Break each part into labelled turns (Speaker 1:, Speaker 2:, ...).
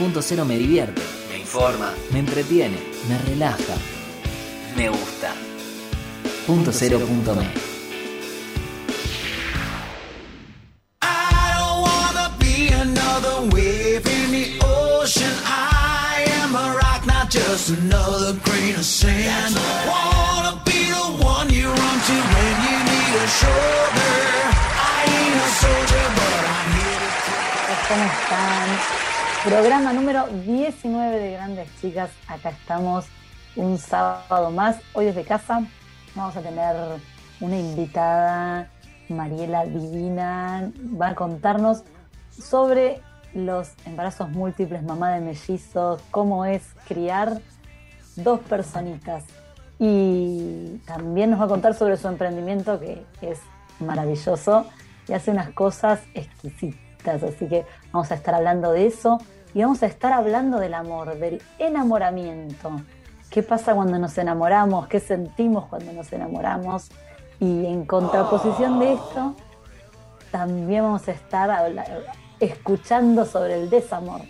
Speaker 1: Punto Cero me divierte, me informa, me entretiene, me relaja, me gusta. Punto Cero punto me.
Speaker 2: I don't wanna be another wave in the ocean. I am a rock, not just another grain of sand. Wanna be the one you run to when you need a shoulder. I ain't a soldier, but I'm here to
Speaker 3: ¿Cómo están? Programa número 19 de Grandes Chicas. Acá estamos un sábado más. Hoy desde casa vamos a tener una invitada, Mariela Divina. Va a contarnos sobre los embarazos múltiples, mamá de mellizos, cómo es criar dos personitas. Y también nos va a contar sobre su emprendimiento que es maravilloso y hace unas cosas exquisitas. Así que vamos a estar hablando de eso y vamos a estar hablando del amor, del enamoramiento. ¿Qué pasa cuando nos enamoramos? ¿Qué sentimos cuando nos enamoramos? Y en contraposición de esto, también vamos a estar escuchando sobre el desamor.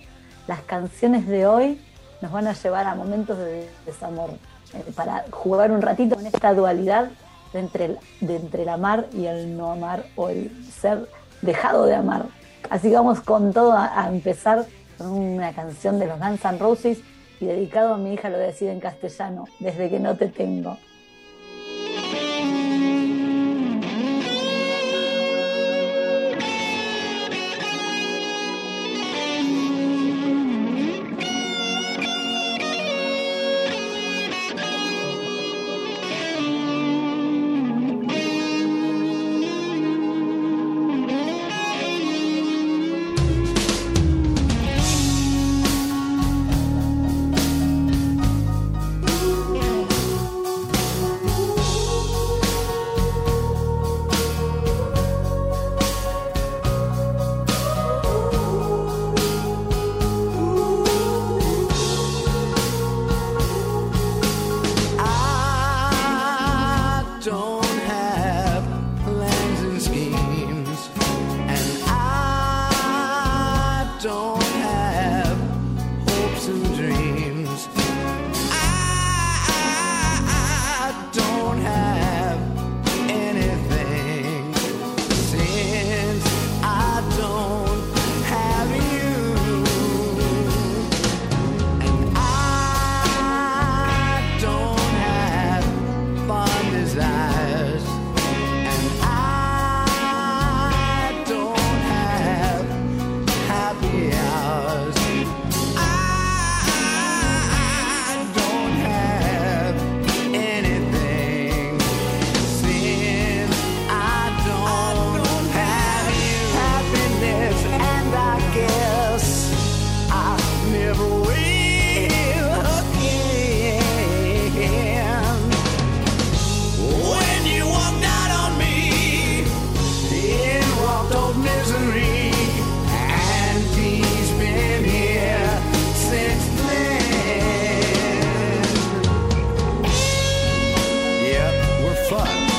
Speaker 3: Las canciones de hoy nos van a llevar a momentos de desamor, eh, para jugar un ratito con esta dualidad de entre, el, de entre el amar y el no amar o el ser dejado de amar. Así vamos con todo a, a empezar con una canción de los Guns N' Roses y dedicado a mi hija lo voy a decir en castellano, desde que no te tengo.
Speaker 4: 算。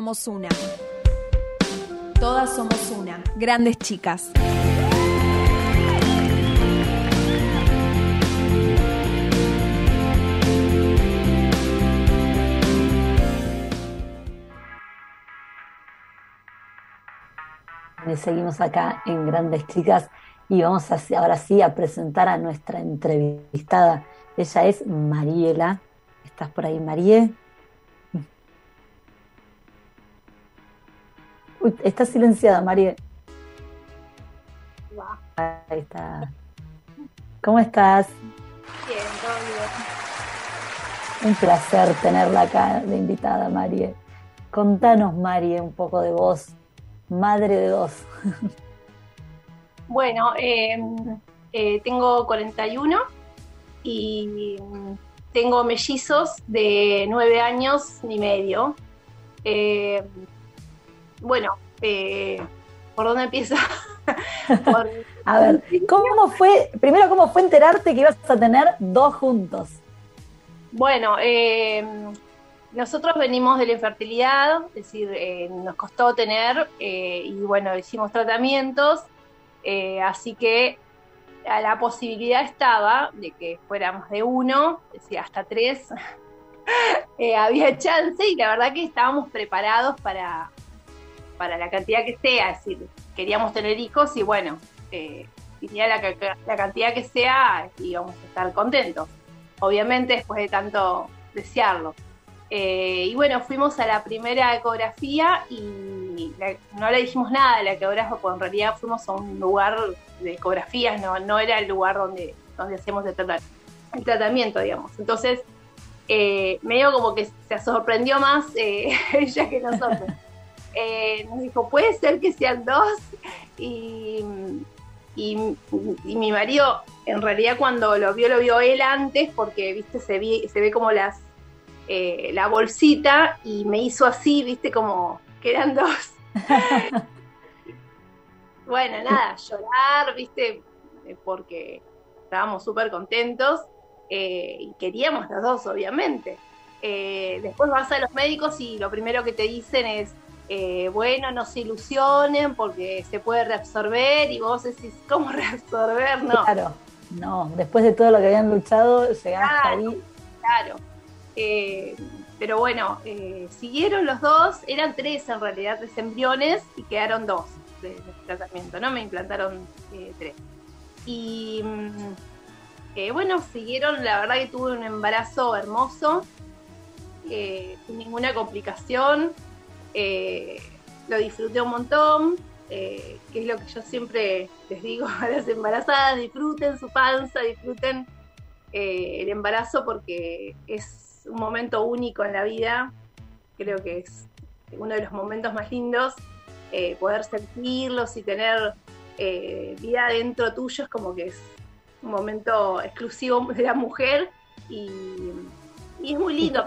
Speaker 4: Somos una. Todas somos una. Grandes chicas.
Speaker 3: Seguimos acá en Grandes Chicas y vamos a, ahora sí a presentar a nuestra entrevistada. Ella es Mariela. ¿Estás por ahí, Marie? Está silenciada, Marie. Ahí está. ¿Cómo estás?
Speaker 5: Bien, todo
Speaker 3: bien. Un placer tenerla acá de invitada, Marie. Contanos, Marie, un poco de vos, madre de dos.
Speaker 5: Bueno, eh, eh, tengo 41 y tengo mellizos de 9 años y medio. Eh, bueno, ¿por dónde empieza?
Speaker 3: A ver, ¿cómo fue, primero, cómo fue enterarte que ibas a tener dos juntos?
Speaker 5: Bueno, nosotros venimos de la infertilidad, es decir, nos costó tener y bueno, hicimos tratamientos eh, así que la posibilidad estaba de que fuéramos de uno, decía hasta tres, eh, había chance y la verdad que estábamos preparados para, para la cantidad que sea, es decir, queríamos tener hijos y bueno, eh, la, la cantidad que sea íbamos a estar contentos, obviamente después de tanto desearlo. Eh, y bueno, fuimos a la primera ecografía y no le dijimos nada de la ecografía, porque en realidad fuimos a un lugar de ecografías, no, no era el lugar donde, donde hacemos el, tratamiento, digamos. Entonces, eh, medio como que se sorprendió más eh, ella que nosotros. Eh, nos dijo, puede ser que sean dos. Y, y, mi marido, en realidad, cuando lo vio, lo vio él antes, porque viste se, se ve como las eh, la bolsita y me hizo así, viste, como que eran dos. bueno, nada, llorar, viste, eh, porque estábamos súper contentos eh, y queríamos los dos, obviamente. después vas a los médicos y lo primero que te dicen es, bueno, no se ilusionen porque se puede reabsorber y vos decís, ¿cómo reabsorber? No.
Speaker 3: Claro, no, después de todo lo que habían luchado, llegar hasta ahí.
Speaker 5: Claro, eh, pero bueno, eh, siguieron los dos, eran tres en realidad, tres embriones y quedaron dos de, tratamiento, ¿no? Me implantaron eh, tres. Y mm, bueno, siguieron, la verdad que tuve un embarazo hermoso, sin ninguna complicación, lo disfruté un montón, que es lo que yo siempre les digo a las embarazadas, disfruten su panza, disfruten el embarazo porque es un momento único en la vida, creo que es uno de los momentos más lindos, eh, poder sentirlos y tener eh, vida dentro tuyo es como que es un momento exclusivo de la mujer y, es muy lindo.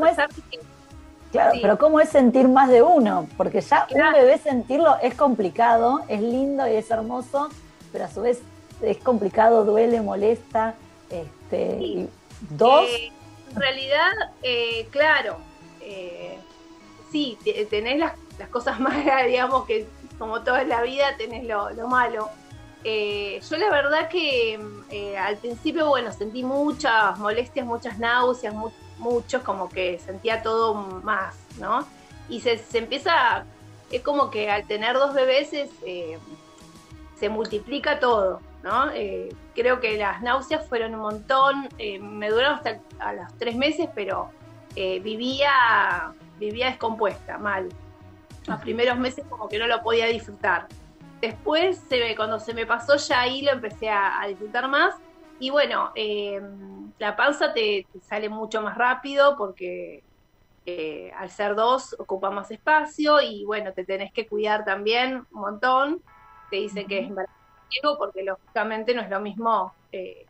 Speaker 3: Claro, pero ¿cómo es sentir más de uno? Porque ya un bebé sentirlo es complicado, es lindo y es hermoso, pero a su vez es complicado, duele, molesta. Este, dos. Eh,
Speaker 5: en realidad, eh, claro, eh, sí, tenés las, cosas malas, digamos que como toda la vida tenés lo, malo. Eh, yo la verdad que al principio, bueno, sentí muchas molestias, muchas náuseas, muchos, como que sentía todo más, ¿no? Y se, empieza, es como que al tener dos bebés se multiplica todo. ¿no? Eh, creo que las náuseas fueron un montón, eh, me duraron hasta a los tres meses, pero eh, vivía, vivía descompuesta, mal. Los primeros meses como que no lo podía disfrutar. Después, se cuando se me pasó ya ahí lo empecé a, disfrutar más. Y bueno, la panza te, sale mucho más rápido porque al ser dos ocupa más espacio y bueno, te tenés que cuidar también un montón. Te dicen que es porque lógicamente no es lo mismo eh,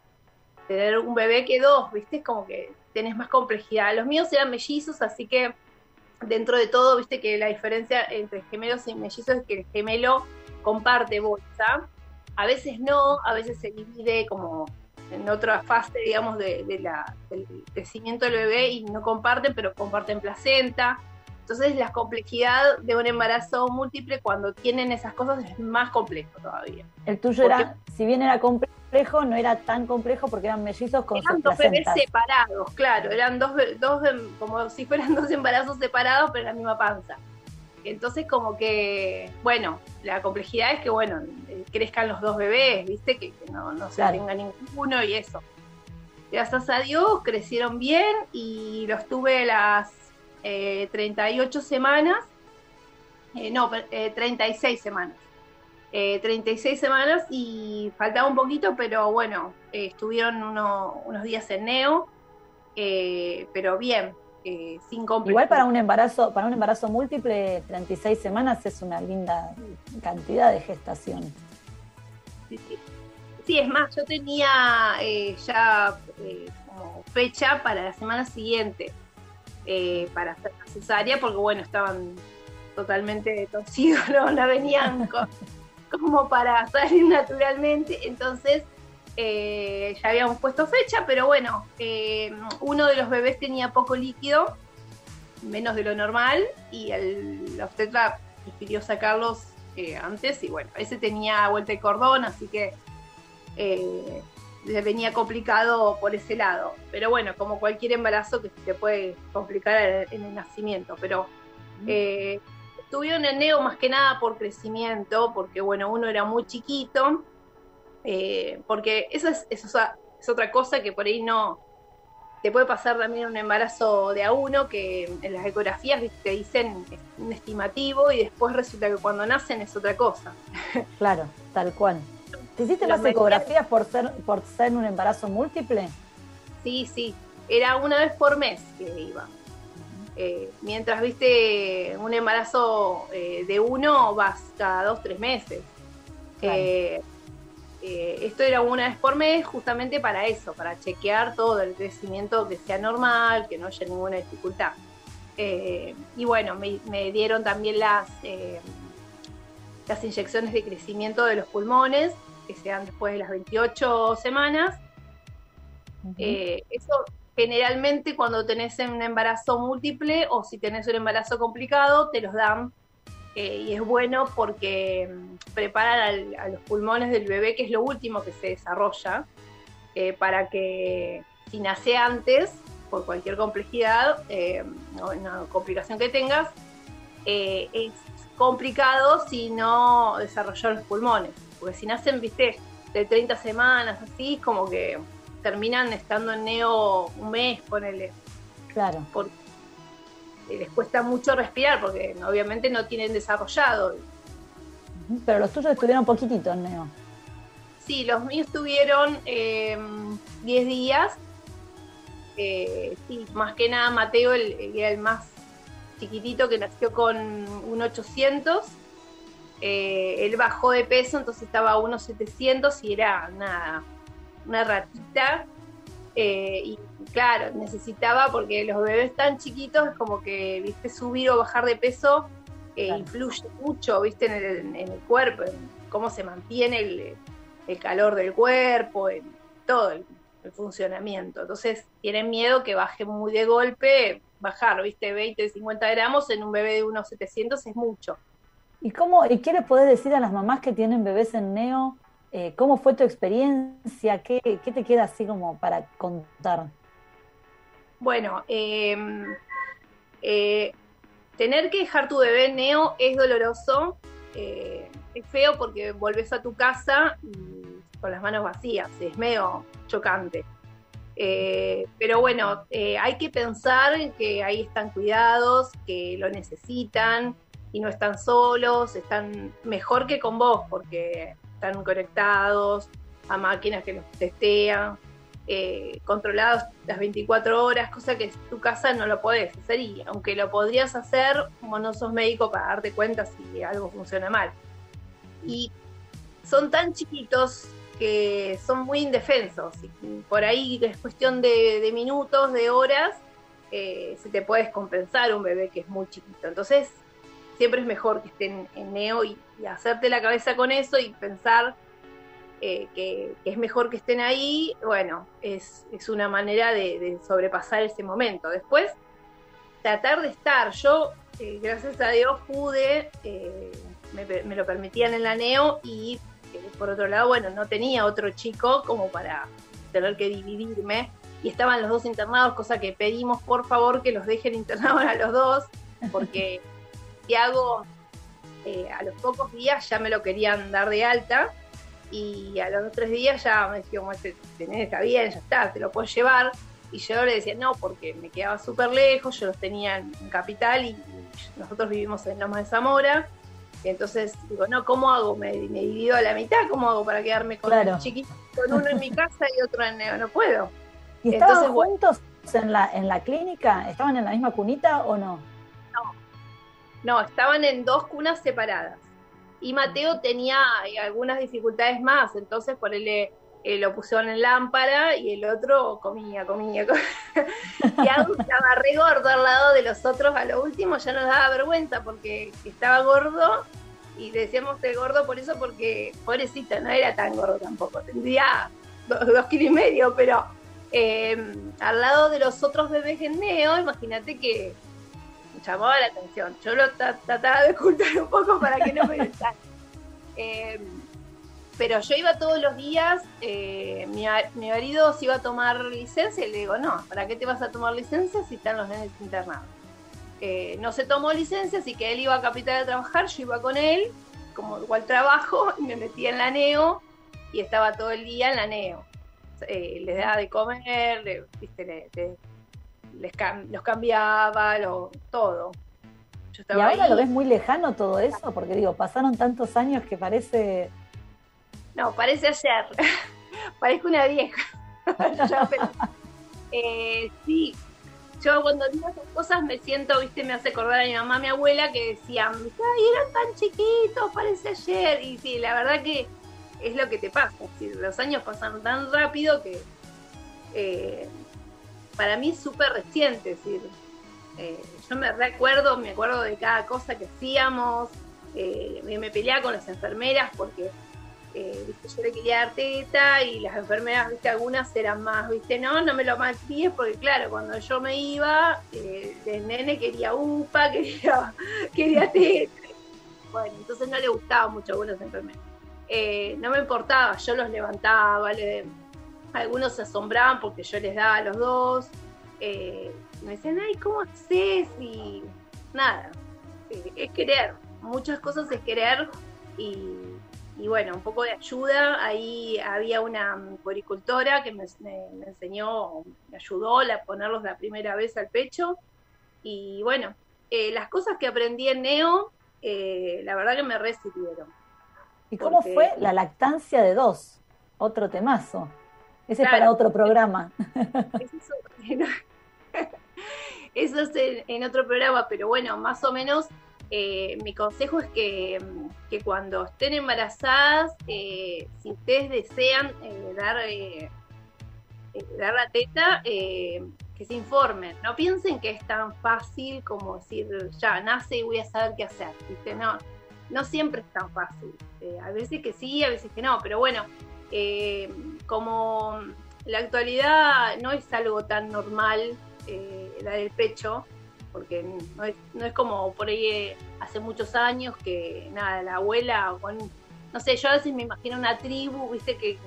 Speaker 5: tener un bebé que dos, ¿viste? Es como que tenés más complejidad. Los míos eran mellizos, así que dentro de todo, ¿viste? Que la diferencia entre gemelos y mellizos es que el gemelo comparte bolsa. A veces no, a veces se divide como en otra fase, digamos, de, la, del crecimiento del bebé y no comparten, pero comparten placenta. Entonces la complejidad de un embarazo múltiple cuando tienen esas cosas es más complejo todavía.
Speaker 3: El tuyo era, si bien era complejo, no era tan complejo porque eran mellizos con
Speaker 5: eran
Speaker 3: sus
Speaker 5: dos bebés
Speaker 3: placentas.
Speaker 5: separados, claro, eran dos, dos em, como si fueran dos embarazos separados, pero en la misma panza. Entonces como que, bueno, la complejidad es que, bueno, eh, crezcan los dos bebés, viste, que, que no, no se tenga ninguno y eso. Gracias a Dios crecieron bien y los tuve las eh, 38 semanas, eh, no, eh, 36 semanas. Eh, 36 semanas y faltaba un poquito, pero bueno, eh, estuvieron uno- unos días en neo, eh, pero bien, eh, sin complejidad.
Speaker 3: Igual para un embarazo, para un embarazo múltiple, 36 semanas es una linda cantidad de gestación.
Speaker 5: Sí, sí. Sí, es más, yo tenía eh, ya eh, como fecha para la semana siguiente para hacer la cesárea, porque bueno, estaban totalmente torcidos, no, no venían co- como para salir naturalmente, entonces eh, ya habíamos puesto fecha, pero bueno, eh, uno de los bebés tenía poco líquido, menos de lo normal, y el, obstetra prefirió sacarlos eh, antes, y bueno, ese tenía vuelta de cordón, así que eh, venía complicado por ese lado. Pero bueno, como cualquier embarazo que se te puede complicar en, el nacimiento, pero eh, estuvieron en neo más que nada por crecimiento, porque bueno, uno era muy chiquito, eh, porque eso es, eso es, otra cosa que por ahí no te puede pasar también un embarazo de a uno, que en las ecografías te dicen un estimativo y después resulta que cuando nacen es otra cosa.
Speaker 3: Claro, tal cual. ¿Te hiciste
Speaker 5: Los
Speaker 3: más ecografías por ser, por ser un embarazo múltiple?
Speaker 5: Sí, sí, era una vez por mes que iba. Eh, mientras viste un embarazo eh, de uno, vas cada dos, tres meses.
Speaker 3: Claro.
Speaker 5: Eh, eh, esto era una vez por mes justamente para eso, para chequear todo el crecimiento que sea normal, que no haya ninguna dificultad. Eh, y bueno, me, me dieron también las, eh, las inyecciones de crecimiento de los pulmones, que se dan después de las 28 semanas. Eso generalmente cuando tenés un embarazo múltiple o si tenés un embarazo complicado, te los dan. Eh, y es bueno porque mm, preparan al- a los pulmones del bebé, que es lo último que se desarrolla, eh, para que si nace antes, por cualquier complejidad eh, o una complicación que tengas, eh, es complicado si no desarrolló los pulmones. Porque si nacen, viste, de 30 semanas, así, como que terminan estando en neo un mes, ponele,
Speaker 3: Claro.
Speaker 5: porque les cuesta mucho respirar, porque obviamente no tienen desarrollado.
Speaker 3: Pero los tuyos estuvieron poquititos, Neo.
Speaker 5: Sí, los míos tuvieron eh, 10 días. Eh, sí, más que nada Mateo, el, era el más chiquitito que nació con un 800. Eh, él bajó de peso, entonces estaba a unos 700 y era una, una ratita. Eh, y claro, necesitaba, porque los bebés tan chiquitos es como que, viste, subir o bajar de peso eh,
Speaker 3: Claro.
Speaker 5: influye mucho, viste, en el, en el cuerpo, en cómo se mantiene el, el calor del cuerpo, en todo el, el funcionamiento. Entonces tienen miedo que baje muy de golpe, bajar, viste, 20, 50 gramos en un bebé de unos 700 es mucho.
Speaker 3: ¿Y cómo, y qué les podés decir a las mamás que tienen bebés en Neo? Eh, ¿Cómo fue tu experiencia? ¿Qué, qué te queda así como para contar?
Speaker 5: Bueno, eh, eh, tener que dejar tu bebé neo es doloroso, eh, es feo porque volvés a tu casa y con las manos vacías, es medio chocante. Eh, pero bueno, eh, hay que pensar que ahí están cuidados, que lo necesitan y no están solos, están mejor que con vos porque están conectados a máquinas que los testean eh, controlados las 24 horas, cosa que en tu casa no lo podés hacer y aunque lo podrías hacer, como no sos médico para darte cuenta si algo funciona mal. Y son tan chiquitos que son muy indefensos por ahí es cuestión de, minutos, de horas, eh, se te puede descompensar un bebé que es muy chiquito. Entonces, siempre es mejor que estén en neo y hacerte la cabeza con eso y pensar eh, que, que es mejor que estén ahí, bueno, es, es una manera de, de sobrepasar ese momento. Después, tratar de estar. Yo, eh, gracias a Dios, pude, eh, me, me lo permitían en la NEO y por otro lado, bueno, no tenía otro chico como para tener que dividirme y estaban los dos internados, cosa que pedimos por favor que los dejen internados a los dos, porque Tiago eh, a los pocos días ya me lo querían dar de alta y a los tres días ya me dijeron, este, este está bien, ya está, te lo puedes llevar. Y yo le decía, no, porque me quedaba súper lejos, yo los tenía en Capital y nosotros vivimos en Loma de Zamora. entonces digo, no, ¿cómo hago? Me, me, divido a la mitad, ¿cómo hago para quedarme con claro. chiquito, con uno en mi casa y otro en Neo? No puedo.
Speaker 3: ¿Y estaban entonces, juntos en la, en la clínica? ¿Estaban en la misma cunita o no?
Speaker 5: No, no, estaban en dos cunas separadas. Y Mateo tenía eh, algunas dificultades más, entonces por él eh, lo pusieron en lámpara y el otro comía, comía. comía. y algo estaba re gordo al lado de los otros, a lo último ya nos daba vergüenza porque estaba gordo y decíamos que gordo por eso porque pobrecita, no era tan gordo tampoco, tendría dos, dos kilos y medio, pero eh, al lado de los otros bebés en neo, imagínate que llamaba la atención. Yo lo trataba de ocultar un poco para que no me gustara. eh, pero yo iba todos los días, eh, mi, mi, marido se iba a tomar licencia y le digo, no, ¿para qué te vas a tomar licencia si están los nenes internados? Eh, no se tomó licencia, así que él iba a Capital a trabajar, yo iba con él, como igual trabajo, y me metía en la NEO y estaba todo el día en la NEO. Eh, les daba de comer, le, ¿viste? Le, le, les cam los cambiaba, lo, todo.
Speaker 3: Yo y ahora ahí. lo ves muy lejano todo eso, porque digo, pasaron tantos años que parece...
Speaker 5: No, parece ayer. Parezco una vieja. pero, eh, sí, yo cuando digo esas cosas me siento, viste, me hace acordar a mi mamá, a mi abuela, que decían, ay, eran tan chiquitos, parece ayer. Y sí, la verdad que es lo que te pasa. Los años pasan tan rápido que eh, para mí es súper reciente. Es decir, eh, yo me recuerdo, me acuerdo de cada cosa que hacíamos. Eh, me peleaba con las enfermeras porque eh, ¿viste? yo le quería dar teta y las enfermeras, ¿viste? algunas eran más, ¿viste? no, no me lo malcríes porque claro, cuando yo me iba, el nene quería upa, quería, quería teta. Bueno, entonces no le gustaba mucho a algunas enfermeras. No me importaba, yo los levantaba, le, algunos se asombraban porque yo les daba a los dos, eh, me decían, ay, ¿cómo haces? Y nada, eh, es querer, muchas cosas es querer y, y, bueno, un poco de ayuda, ahí había una poricultora que me, me, me enseñó, me ayudó a ponerlos la primera vez al pecho y bueno, eh, las cosas que aprendí en Neo, la verdad que me recibieron
Speaker 3: ¿Y cómo Porque... fue la lactancia de dos? Otro temazo. Ese claro. es para otro programa.
Speaker 5: Eso, eso es en, en, otro programa, pero bueno, más o menos eh, mi consejo es que, que, cuando estén embarazadas, eh, si ustedes desean eh, dar, eh, dar la teta, eh, que se informen. No piensen que es tan fácil como decir, ya nace y voy a saber qué hacer. ¿viste? No, no siempre es tan fácil. Eh, a veces que sí, a veces que no, pero bueno, eh, como la actualidad no es algo tan normal, eh, la del pecho, porque no es, no es como por ahí eh, hace muchos años que nada, la abuela, no sé, yo a veces me imagino una tribu, viste, que,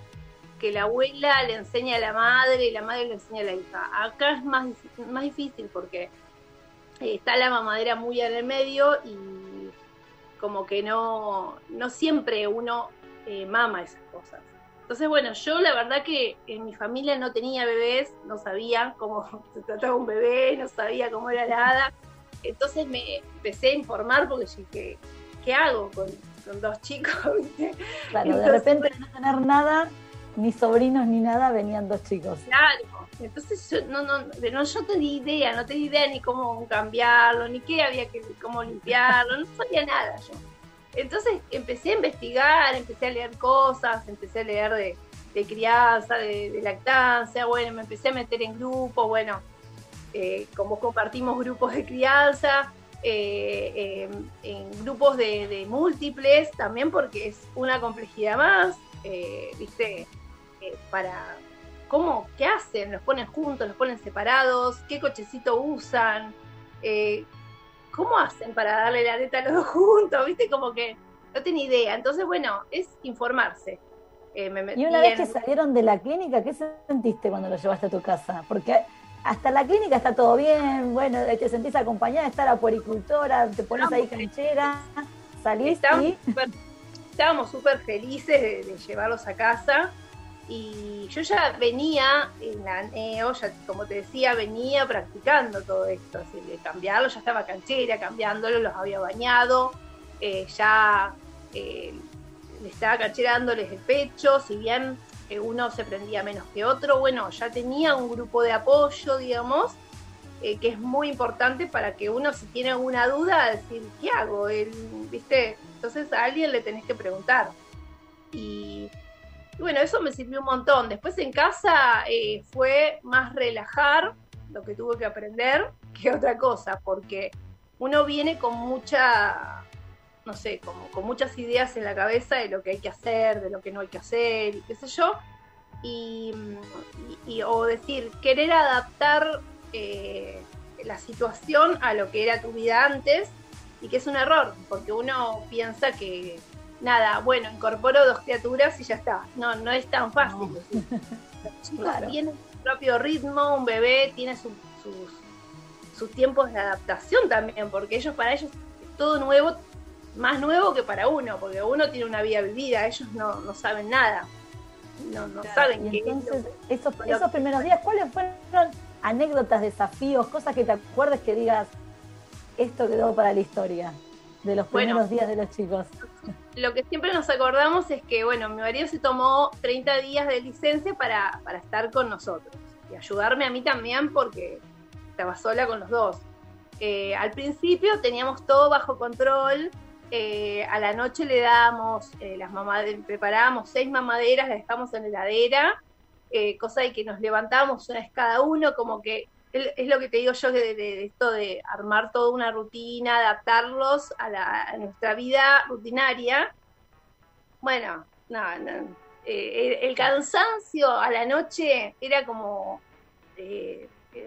Speaker 5: que la abuela le enseña a la madre y la madre le enseña a la hija. Acá es más, más difícil porque está la mamadera muy en el medio y como que no, no siempre uno eh, mama esas cosas. Entonces, bueno, yo la verdad que en mi familia no tenía bebés, no sabía cómo se trataba un bebé, no sabía cómo era nada. Entonces me empecé a informar porque dije, ¿qué hago con, con dos chicos?
Speaker 3: Claro, Entonces, de repente de no tener nada, ni sobrinos ni nada, venían dos chicos.
Speaker 5: Claro, entonces yo no, no, no, yo tenía idea, no tenía idea ni cómo cambiarlo, ni qué había que, cómo limpiarlo, no sabía nada yo. Entonces empecé a investigar, empecé a leer cosas, empecé a leer de, crianza, de, lactancia, bueno, me empecé a meter en grupos, bueno, eh, como compartimos grupos de crianza, eh, eh, en grupos de, múltiples también porque es una complejidad más, eh, viste, para cómo, qué hacen, los ponen juntos, los ponen separados, qué cochecito usan, ¿cómo hacen para darle la teta a los dos juntos? ¿Viste? Como que no tenía idea. Entonces, bueno, es informarse.
Speaker 3: Eh, y una vez que salieron de la clínica, ¿qué sentiste cuando lo llevaste a tu casa? Porque hasta la clínica está todo bien, bueno, te sentís acompañada, está la puericultora, te pones ahí canchera, salís y...
Speaker 5: estábamos súper felices de, llevarlos a casa y yo ya venía en la NEO, ya como te decía, venía practicando todo esto, así de cambiarlo, ya estaba canchera, cambiándolo, los había bañado, eh, ya eh, le estaba cancherándoles el pecho, si bien uno se prendía menos que otro, bueno, ya tenía un grupo de apoyo, digamos, eh, que es muy importante para que uno si tiene alguna duda, decir, ¿qué hago? ¿Viste? Entonces a alguien le tenés que preguntar. Y, bueno, eso me sirvió un montón. Después en casa eh, fue más relajar lo que tuve que aprender que otra cosa, porque uno viene con mucha, no sé, como con muchas ideas en la cabeza de lo que hay que hacer, de lo que no hay que hacer, y qué sé yo. Y, o decir, querer adaptar eh, la situación a lo que era tu vida antes y que es un error, porque uno piensa que, nada, bueno, incorporo dos criaturas y ya está. No, no es tan fácil. tiene su propio ritmo, un bebé tiene sus, sus tiempos de adaptación también, porque ellos para ellos es todo nuevo, más nuevo que para uno, porque uno tiene una vida vivida, ellos no, no saben nada. No, no saben
Speaker 3: que entonces, esos, esos primeros días, ¿cuáles fueron anécdotas, desafíos, cosas que te acuerdes que digas, esto quedó para la historia de los primeros días de los chicos?
Speaker 5: Lo que siempre nos acordamos es que, bueno, mi marido se tomó 30 días de licencia para, para estar con nosotros y ayudarme a mí también porque estaba sola con los dos. Eh, al principio teníamos todo bajo control. Eh, a la noche le dábamos eh, las preparábamos seis mamaderas, las dejamos en la heladera, cosa de que nos levantábamos una vez cada uno, como que es lo que te digo yo de, esto de armar toda una rutina, adaptarlos a, nuestra vida rutinaria. Bueno, no, el, cansancio a la noche era como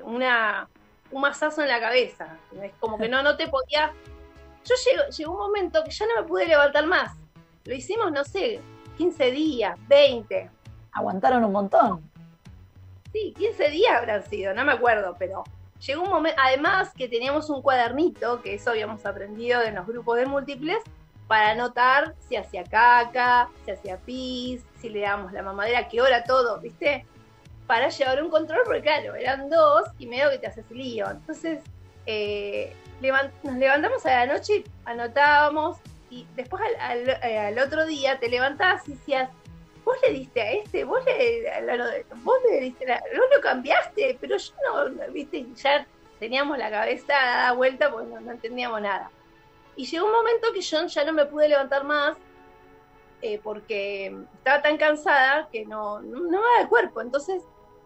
Speaker 5: una un masazo en la cabeza. Es como que no, no te podía. Yo llegó, un momento que ya no me pude levantar más. Lo hicimos, no sé, 15 días, 20.
Speaker 3: Aguantaron un montón.
Speaker 5: Sí, 15 días habrán sido, no me acuerdo, pero llegó un momento, además que teníamos un cuadernito, que eso habíamos aprendido en los grupos de múltiples, para anotar si hacía caca, si hacía pis, si le damos la mamadera, qué hora todo, ¿viste? para llevar un control, porque claro, eran dos y medio que te haces lío. Entonces, eh, nos levantamos a la noche, anotábamos y después eh, al, otro día te levantabas y decías, vos le diste a este, vos le, vos le diste, la, vos lo cambiaste, pero yo no, viste, ya teníamos la cabeza dada vuelta porque no, entendíamos nada. Y llegó un momento que yo ya no me pude levantar más eh, porque estaba tan cansada que no, no, no me daba el cuerpo. Entonces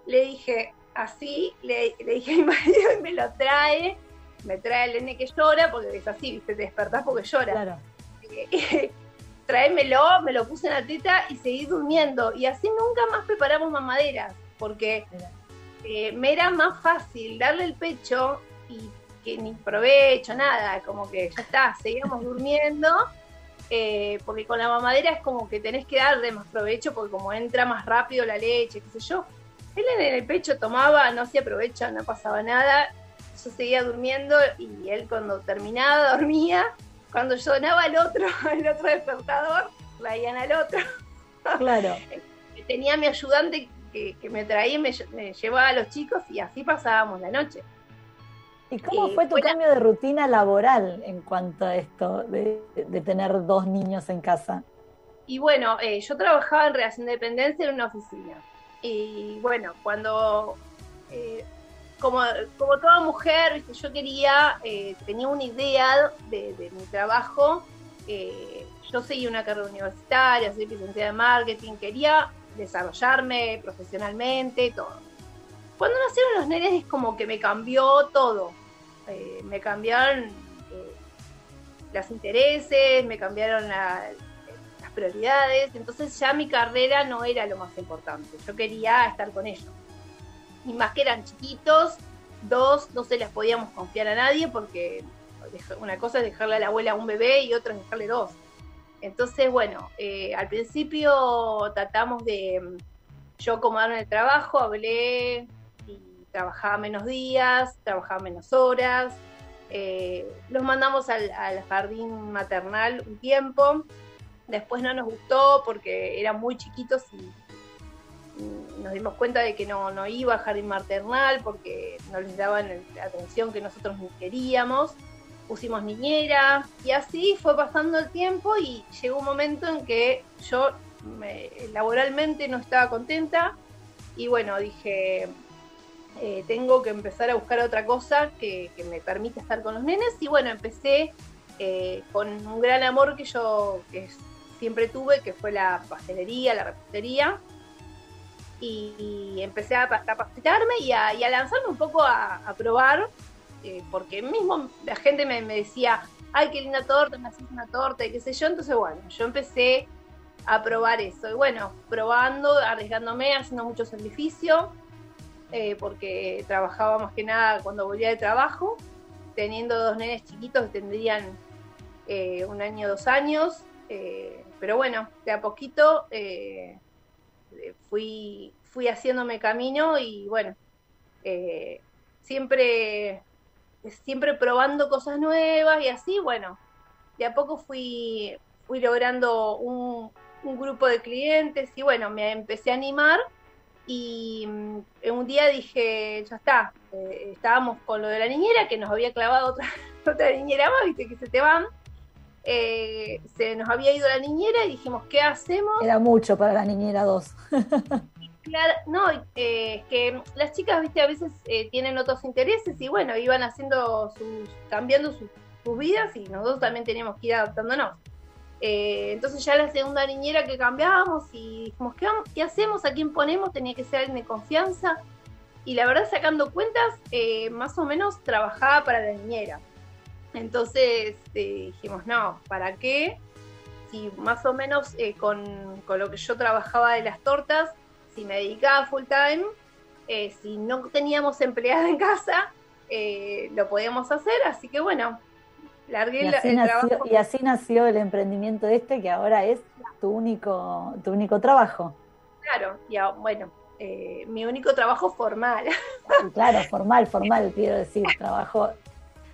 Speaker 5: le dije así, le, dije a mi marido y me lo trae, me trae el nene que llora, porque es así, ¿viste? te despertás porque llora. Claro. tráemelo, me lo puse en la teta y seguí durmiendo. Y así nunca más preparamos mamaderas, porque eh, me era más fácil darle el pecho y que ni provecho, nada, como que ya está, seguíamos durmiendo. Eh, porque con la mamadera es como que tenés que darle más provecho porque como entra más rápido la leche, qué sé yo. Él en el pecho tomaba, no se aprovecha, no pasaba nada. Yo seguía durmiendo y él cuando terminaba dormía. Cuando sonaba el otro, el otro despertador, traían al otro.
Speaker 3: Claro.
Speaker 5: Tenía mi ayudante que, me traía y me, llevaba a los chicos y así pasábamos la noche.
Speaker 3: ¿Y cómo fue tu cambio de rutina laboral en cuanto a esto de, tener dos niños en casa?
Speaker 5: Y bueno, eh, yo trabajaba en relación de dependencia en una oficina. Y bueno, cuando, eh, como, toda mujer, yo quería, eh, tenía una idea de, mi trabajo. Eh, yo seguí una carrera universitaria, soy licenciada en marketing, quería desarrollarme profesionalmente, todo. Cuando nacieron los nenes es como que me cambió todo. me cambiaron los intereses, me cambiaron la, prioridades, entonces ya mi carrera no era lo más importante, yo quería estar con ellos. Y más que eran chiquitos, Dos, no se las podíamos confiar a nadie porque una cosa es dejarle a la abuela un bebé y otra es dejarle dos. Entonces, bueno, eh, al principio tratamos de yo acomodarme el trabajo, hablé y trabajaba menos días, trabajaba menos horas. Eh, los mandamos al, jardín maternal un tiempo. Después no nos gustó porque eran muy chiquitos y, nos dimos cuenta de que no, no iba al jardín maternal porque no les daban la atención que nosotros queríamos pusimos niñera y así fue pasando el tiempo y llegó un momento en que yo laboralmente no estaba contenta y bueno, dije, eh, tengo que empezar a buscar otra cosa que, me permita estar con los nenes y bueno, empecé eh, con un gran amor que yo que siempre tuve, que fue la pastelería, la repostería. Y, empecé a capacitarme y a, lanzarme un poco a, probar eh, porque mismo la gente me, decía, ay, qué linda torta, me haces una torta y qué sé yo, entonces bueno, yo empecé a probar eso, y bueno, probando, arriesgándome, haciendo mucho sacrificio, eh, porque trabajaba más que nada cuando volvía de trabajo, teniendo dos nenes chiquitos que tendrían eh, un año, dos años, pero bueno, de a poquito fui, fui haciéndome camino y bueno, siempre siempre probando cosas nuevas y así, bueno, de a poco fui, fui logrando un, grupo de clientes y bueno, me empecé a animar y mm, un día dije, ya está, eh, estábamos con lo de la niñera, que nos había clavado otra, otra niñera más, viste que se te van. Eh, se nos había ido la niñera y dijimos, ¿qué hacemos?
Speaker 3: Era mucho para la niñera 2.
Speaker 5: Claro, no, eh, que las chicas, viste, a veces eh, tienen otros intereses y bueno, iban haciendo sus, cambiando sus, vidas y nosotros también teníamos que ir adaptándonos. Eh, entonces ya la segunda niñera que cambiábamos y dijimos, ¿qué, ¿qué, hacemos? ¿A quién ponemos? Tenía que ser alguien de confianza. Y la verdad, sacando cuentas, más o menos trabajaba para la niñera. Entonces dijimos, no, ¿para qué? Si más o menos con, con lo que yo trabajaba de las tortas, si me dedicaba full time, eh, si no teníamos empleada en casa, eh, lo podíamos hacer, así que bueno, largué
Speaker 3: y así
Speaker 5: el
Speaker 3: nació,
Speaker 5: trabajo.
Speaker 3: Y así nació el emprendimiento este que ahora es tu único, tu único trabajo.
Speaker 5: Claro, y bueno, eh, mi único trabajo formal.
Speaker 3: Claro, formal, formal, quiero decir, trabajo.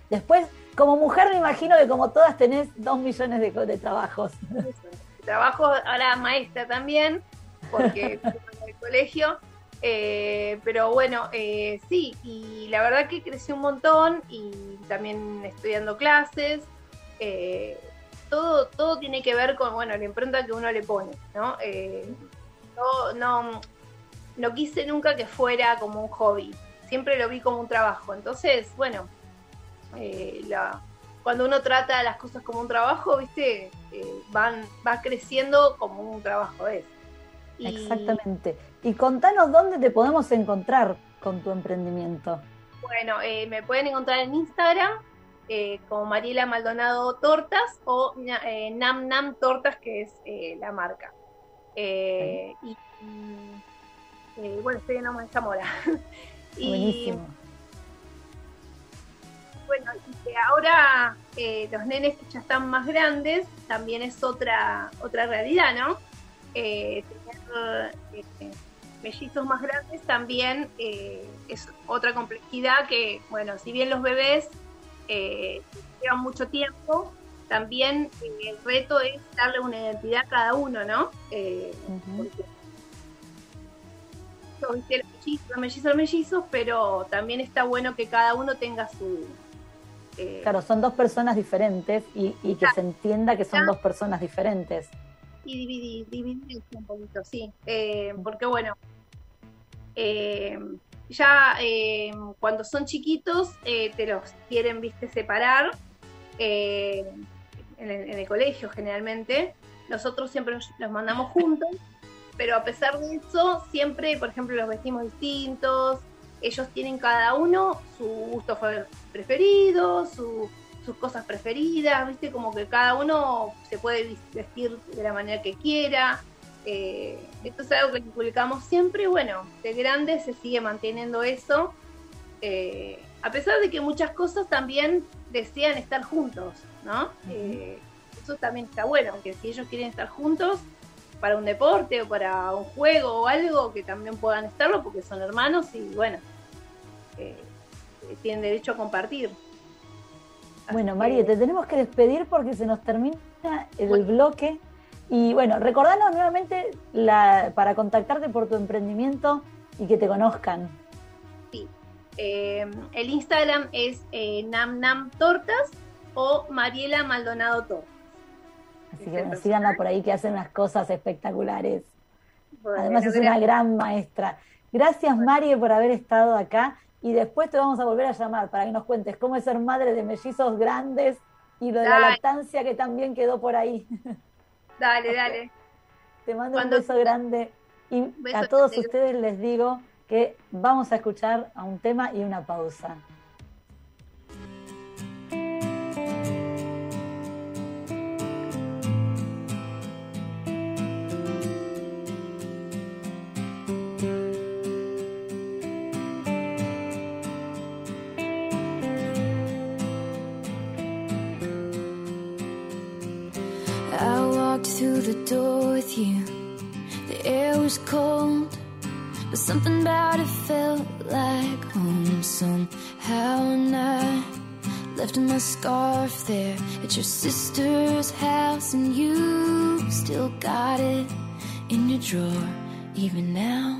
Speaker 3: Después, como mujer me imagino que como todas tenés dos millones de, de trabajos.
Speaker 5: Trabajo ahora maestra también, porque el colegio. Eh, pero bueno, eh, sí, y la verdad que crecí un montón y también estudiando clases. Eh, todo, todo tiene que ver con, bueno, la impronta que uno le pone, ¿no? no, no, no quise nunca que fuera como un hobby, siempre lo vi como un trabajo. Entonces, bueno, la, cuando uno trata las cosas como un trabajo, ¿viste? van, va creciendo como un trabajo es.
Speaker 3: Exactamente. Y contanos dónde te podemos encontrar con tu emprendimiento.
Speaker 5: Bueno, eh, me pueden encontrar en Instagram eh, como Mariela Maldonado Tortas o eh, Nam Nam Tortas, que es la marca. y, bueno, estoy en Zamora.
Speaker 3: Buenísimo.
Speaker 5: Bueno, y ahora los nenes que ya están más grandes también es otra, otra realidad, ¿no? tener eh, mellizos más grandes también eh, es otra complejidad que, bueno, si bien los bebés eh, llevan mucho tiempo, también el reto es darle una identidad a cada uno, ¿no? porque, los mellizos, mellizos, pero también está bueno que cada uno tenga su...
Speaker 3: claro, son dos personas diferentes y, que se entienda que son dos personas diferentes
Speaker 5: y dividir, dividir un poquito, sí. Eh, porque bueno, eh, ya eh, cuando son chiquitos te los quieren, viste, separar en el, colegio generalmente. Nosotros siempre los mandamos juntos, pero a pesar de eso, siempre, por ejemplo, los vestimos distintos. Ellos tienen cada uno su gusto preferido, su sus cosas preferidas, ¿viste? Como que cada uno se puede vestir de la manera que quiera. Eh, esto es algo que publicamos siempre y bueno, de grande se sigue manteniendo eso. Eh, a pesar de que muchas cosas también desean estar juntos, ¿no? Eh, eso también está bueno, aunque si ellos quieren estar juntos para un deporte o para un juego o algo, que también puedan estarlo porque son hermanos y bueno, eh, tienen derecho a compartir.
Speaker 3: Bueno, María, te tenemos que despedir porque se nos termina el bloque. Y bueno, recordanos nuevamente la, para contactarte por tu emprendimiento y que te conozcan.
Speaker 5: Sí, eh, el Instagram es eh, Nam Tortas o Mariela Maldonado Tortas.
Speaker 3: Así que bueno, síganla por ahí que hacen unas cosas espectaculares. Además es una gran maestra. Gracias María por haber estado acá y después te vamos a volver a llamar para que nos cuentes cómo es ser madre de mellizos grandes y lo de la lactancia que también quedó por ahí.
Speaker 5: Dale, dale.
Speaker 3: Te mando un beso grande y a todos ustedes les digo que vamos a escuchar a un tema y una pausa.
Speaker 6: Left my scarf there at your sister's house, and you still got it in your drawer, even now.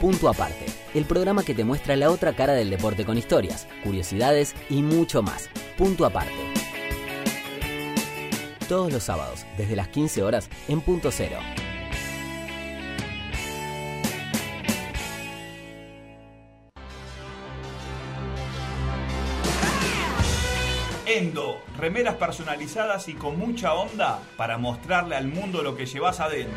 Speaker 1: Punto aparte, el programa que te muestra la otra cara del deporte con historias, curiosidades y mucho más. Punto aparte. Todos los sábados, desde las 15 horas, en punto cero.
Speaker 7: Endo, remeras personalizadas y con mucha onda para mostrarle al mundo lo que llevas adentro.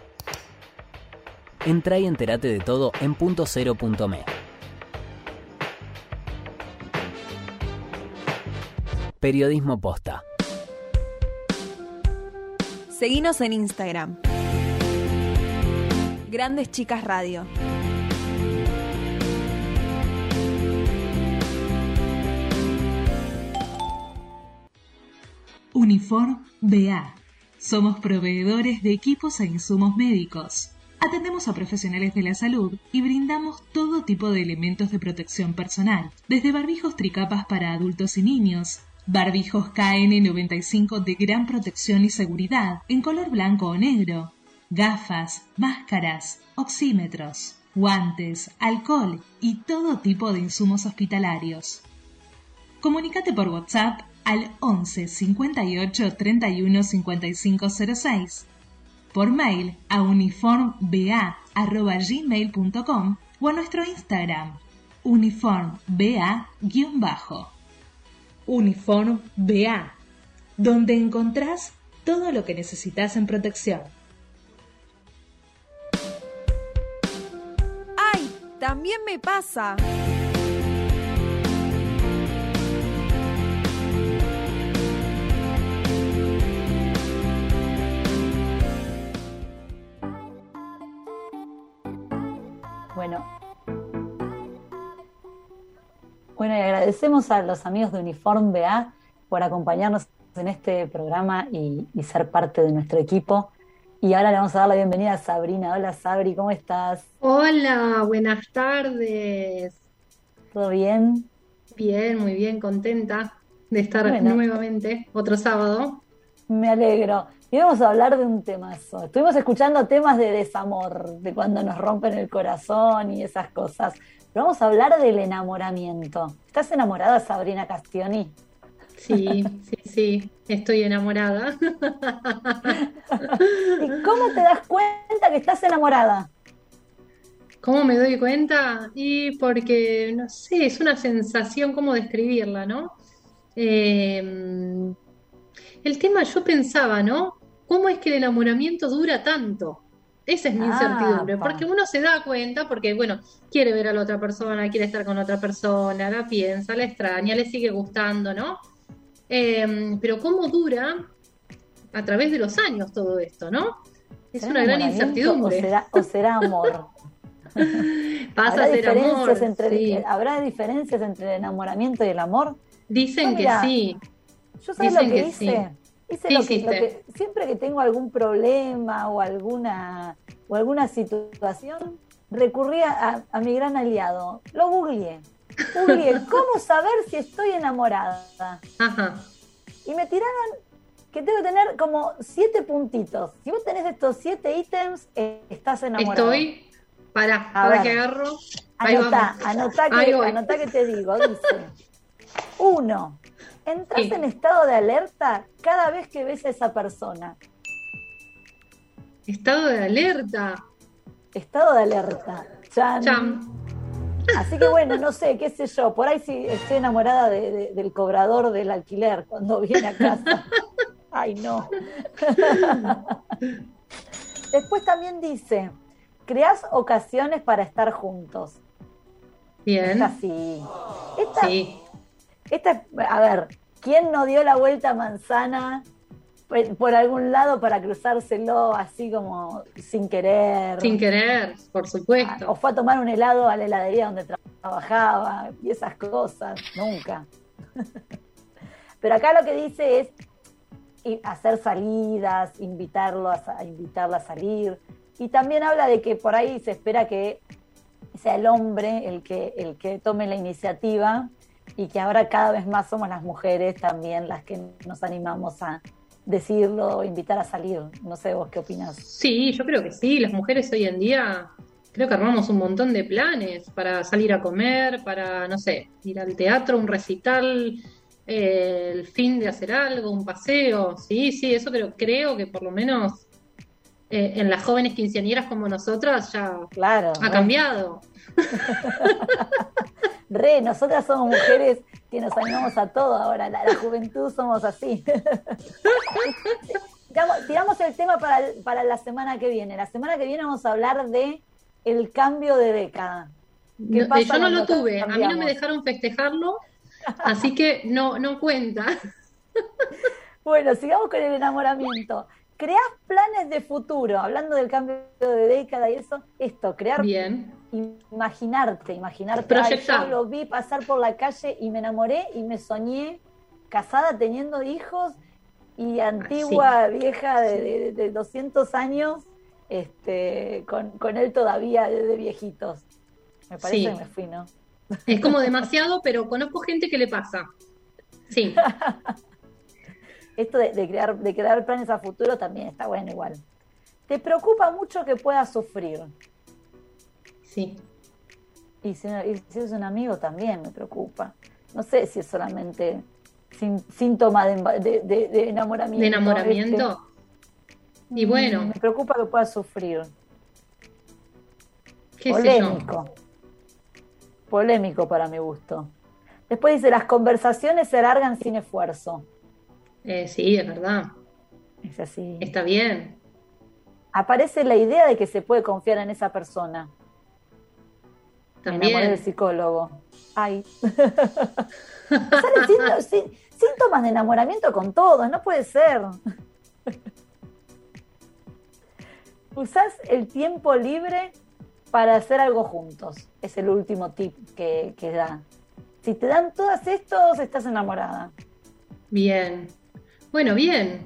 Speaker 1: Entra y entérate de todo en punto cero punto me. Periodismo posta.
Speaker 4: Seguinos en Instagram. Grandes Chicas Radio.
Speaker 8: Uniform BA. Somos proveedores de equipos e insumos médicos. Atendemos a profesionales de la salud y brindamos todo tipo de elementos de protección personal, desde barbijos tricapas para adultos y niños, barbijos KN95 de gran protección y seguridad en color blanco o negro, gafas, máscaras, oxímetros, guantes, alcohol y todo tipo de insumos hospitalarios. Comunícate por WhatsApp al 11 58 31 55 06, por mail a uniformba.gmail.com o a nuestro Instagram uniformba-bajo. Uniform BA, donde encontrás todo lo que necesitas en protección.
Speaker 4: ¡Ay! También me pasa.
Speaker 3: Bueno. Bueno, y agradecemos a los amigos de Uniform BA por acompañarnos en este programa y, y ser parte de nuestro equipo. Y ahora le vamos a dar la bienvenida a Sabrina. Hola Sabri, ¿cómo estás?
Speaker 9: Hola, buenas tardes.
Speaker 3: ¿Todo bien?
Speaker 9: Bien, muy bien, contenta de estar
Speaker 3: Bueno.
Speaker 9: nuevamente otro sábado.
Speaker 3: Me alegro. Y vamos a hablar de un temazo. Estuvimos escuchando temas de desamor, de cuando nos rompen el corazón y esas cosas. Pero vamos a hablar del enamoramiento. ¿Estás enamorada, Sabrina Castioni?
Speaker 9: Sí, sí, sí, estoy enamorada.
Speaker 3: ¿Y cómo te das cuenta que estás enamorada?
Speaker 9: ¿Cómo me doy cuenta? Y porque, no sé, es una sensación, ¿cómo describirla, no? Eh, el tema, yo pensaba, ¿no? ¿Cómo es que el enamoramiento dura tanto? Esa es mi
Speaker 3: Ah,
Speaker 9: incertidumbre,
Speaker 3: pa.
Speaker 9: porque uno se da cuenta, porque bueno, quiere ver a la otra persona, quiere estar con otra persona, la piensa, la extraña, le sigue gustando, ¿no? Eh, pero ¿cómo dura a través de los años todo esto, no? Es
Speaker 3: ¿Será
Speaker 9: una gran incertidumbre.
Speaker 3: ¿O será, o será amor?
Speaker 9: Pasa
Speaker 3: ¿Habrá
Speaker 9: a ser
Speaker 3: diferencias,
Speaker 9: amor,
Speaker 3: entre,
Speaker 9: sí.
Speaker 3: ¿Habrá diferencias entre el enamoramiento y el amor?
Speaker 9: Dicen
Speaker 3: No,
Speaker 9: que sí.
Speaker 3: Yo sabes
Speaker 9: Dicen
Speaker 3: lo que, hice.
Speaker 9: sí.
Speaker 3: Hice
Speaker 9: ¿Qué
Speaker 3: lo que, lo
Speaker 9: hiciste?
Speaker 3: que- siempre que tengo algún problema o alguna o alguna situación, recurrí a, a mi gran aliado. Lo googleé. Googleé cómo saber si estoy enamorada.
Speaker 9: Ajá.
Speaker 3: Y me tiraron que tengo que tener como siete puntitos. Si vos tenés estos siete ítems, eh, estás enamorado.
Speaker 9: Estoy. Para, para que agarro.
Speaker 3: Anotá, anotá que, anotá que te digo, dice. Uno, entras
Speaker 9: Sí.
Speaker 3: en estado de alerta cada vez que ves a esa persona.
Speaker 9: Estado de alerta.
Speaker 3: Estado de alerta. Chan.
Speaker 9: Chan.
Speaker 3: Así que bueno, no sé, qué sé yo. Por ahí sí estoy enamorada de- de- del cobrador del alquiler cuando viene a casa. Ay, no. Después también dice, creás ocasiones para estar juntos.
Speaker 9: Bien.
Speaker 3: Esta sí. Esta,
Speaker 9: Sí.
Speaker 3: Esta, a ver, ¿quién no dio la vuelta a manzana por, por algún lado para cruzárselo así como sin querer?
Speaker 9: Sin querer, por
Speaker 3: O
Speaker 9: supuesto.
Speaker 3: fue a tomar un helado a la heladería donde tra- trabajaba y esas cosas. Nunca. Pero acá lo que dice es hacer salidas, invitarlo a, sa- invitarla a salir. Y también habla de que por ahí se espera que sea el hombre el que, el que tome la iniciativa y que ahora cada vez más somos las mujeres también las que nos animamos a decirlo, invitar a salir. No sé vos qué opinas.
Speaker 9: Sí, yo creo que sí. Las mujeres hoy en día creo que armamos un montón de planes para salir a comer, para, no sé, ir al teatro, un recital, eh, el fin de hacer algo, un paseo. Sí, sí, eso creo, creo que por lo menos eh, en las jóvenes quinceañeras como nosotras ya
Speaker 3: Claro.
Speaker 9: ha
Speaker 3: ¿no?
Speaker 9: cambiado.
Speaker 3: Re, nosotras somos mujeres que nos animamos a todo ahora, la, la juventud somos así. Tiramos- Tiramos el tema para, para la semana que viene. La semana que viene vamos a hablar de el cambio de década. ¿Qué
Speaker 9: No, yo no lo tuve, a mí no me dejaron festejarlo, así que no, no cuenta.
Speaker 3: Bueno, sigamos con el enamoramiento. Creás planes de futuro, hablando del cambio de década y eso, esto, crear,
Speaker 9: Bien,
Speaker 3: imaginarte, imaginarte. Ay, yo lo vi pasar por la calle y me enamoré y me soñé casada teniendo hijos y antigua vieja de, de- de 200 años este, con, con él todavía de, de viejitos. Me parece
Speaker 9: Sí.
Speaker 3: que me fui, ¿no?
Speaker 9: es como demasiado, pero conozco gente que le pasa. Sí,
Speaker 3: Esto de, de crear, de crear planes a futuro también está bueno igual. ¿Te preocupa mucho que puedas sufrir?
Speaker 9: Sí.
Speaker 3: Y si, y si es un amigo también me preocupa. No sé si es solamente sin- síntoma de, emba- de- de- de enamoramiento.
Speaker 9: De enamoramiento.
Speaker 3: este.
Speaker 9: Y bueno,
Speaker 3: Mm, Me preocupa que pueda sufrir.
Speaker 9: qué sé yo.
Speaker 3: Polémico. Polémico para mi gusto. Después dice, las conversaciones se alargan sin esfuerzo.
Speaker 9: Eh, sí, es verdad.
Speaker 3: Es así.
Speaker 9: Está bien.
Speaker 3: Aparece la idea de que se puede confiar en esa persona. Me enamoré del
Speaker 9: También.
Speaker 3: psicólogo. Ay. Salen sínto- sí- síntomas de enamoramiento con todos, no puede ser. Usás el tiempo libre para hacer algo juntos. Es el último tip que, que da. Si te dan todos estos, estás enamorada.
Speaker 9: Bien. Bueno, bien.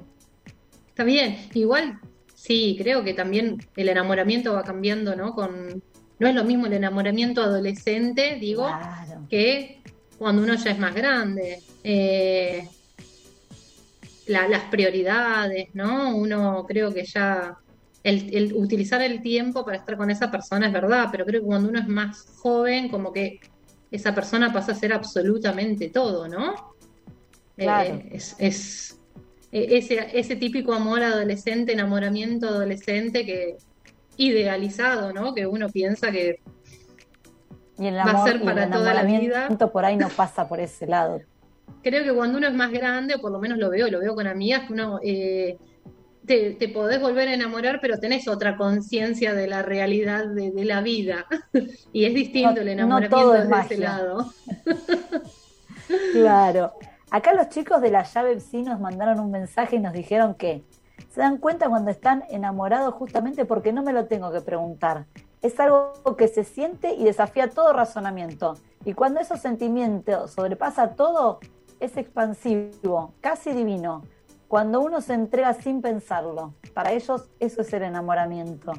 Speaker 9: Está bien. Igual, sí, creo que también el enamoramiento va cambiando, ¿no? Con... No es lo mismo el enamoramiento adolescente, digo,
Speaker 3: Claro.
Speaker 9: que cuando uno ya es más grande. Eh, la- las prioridades, ¿no? Uno creo que ya el, el utilizar el tiempo para estar con esa persona es verdad, pero creo que cuando uno es más joven, como que esa persona pasa a ser absolutamente todo, ¿no?
Speaker 3: Claro.
Speaker 9: Eh, es, es- e- ese, ese típico amor adolescente, enamoramiento adolescente que idealizado, ¿no? Que uno piensa que
Speaker 3: Y el
Speaker 9: Va a ser
Speaker 3: y
Speaker 9: para
Speaker 3: el
Speaker 9: toda la vida.
Speaker 3: por ahí no pasa por ese lado.
Speaker 9: creo que cuando uno es más grande, o por lo menos lo veo, lo veo con amigas, que uno eh, te, te podés volver a enamorar, pero tenés otra conciencia de la realidad de, de la vida. y es distinto
Speaker 3: No-
Speaker 9: el
Speaker 3: no
Speaker 9: enamoramiento
Speaker 3: todo es
Speaker 9: desde ese lado.
Speaker 3: Claro. Acá los chicos de la llave sí nos mandaron un mensaje y nos dijeron que se dan cuenta cuando están enamorados justamente porque no me lo tengo que preguntar. Es algo que se siente y desafía todo razonamiento. Y cuando esos sentimientos sobrepasa todo, es expansivo, casi divino. Cuando uno se entrega sin pensarlo. Para ellos eso es el enamoramiento.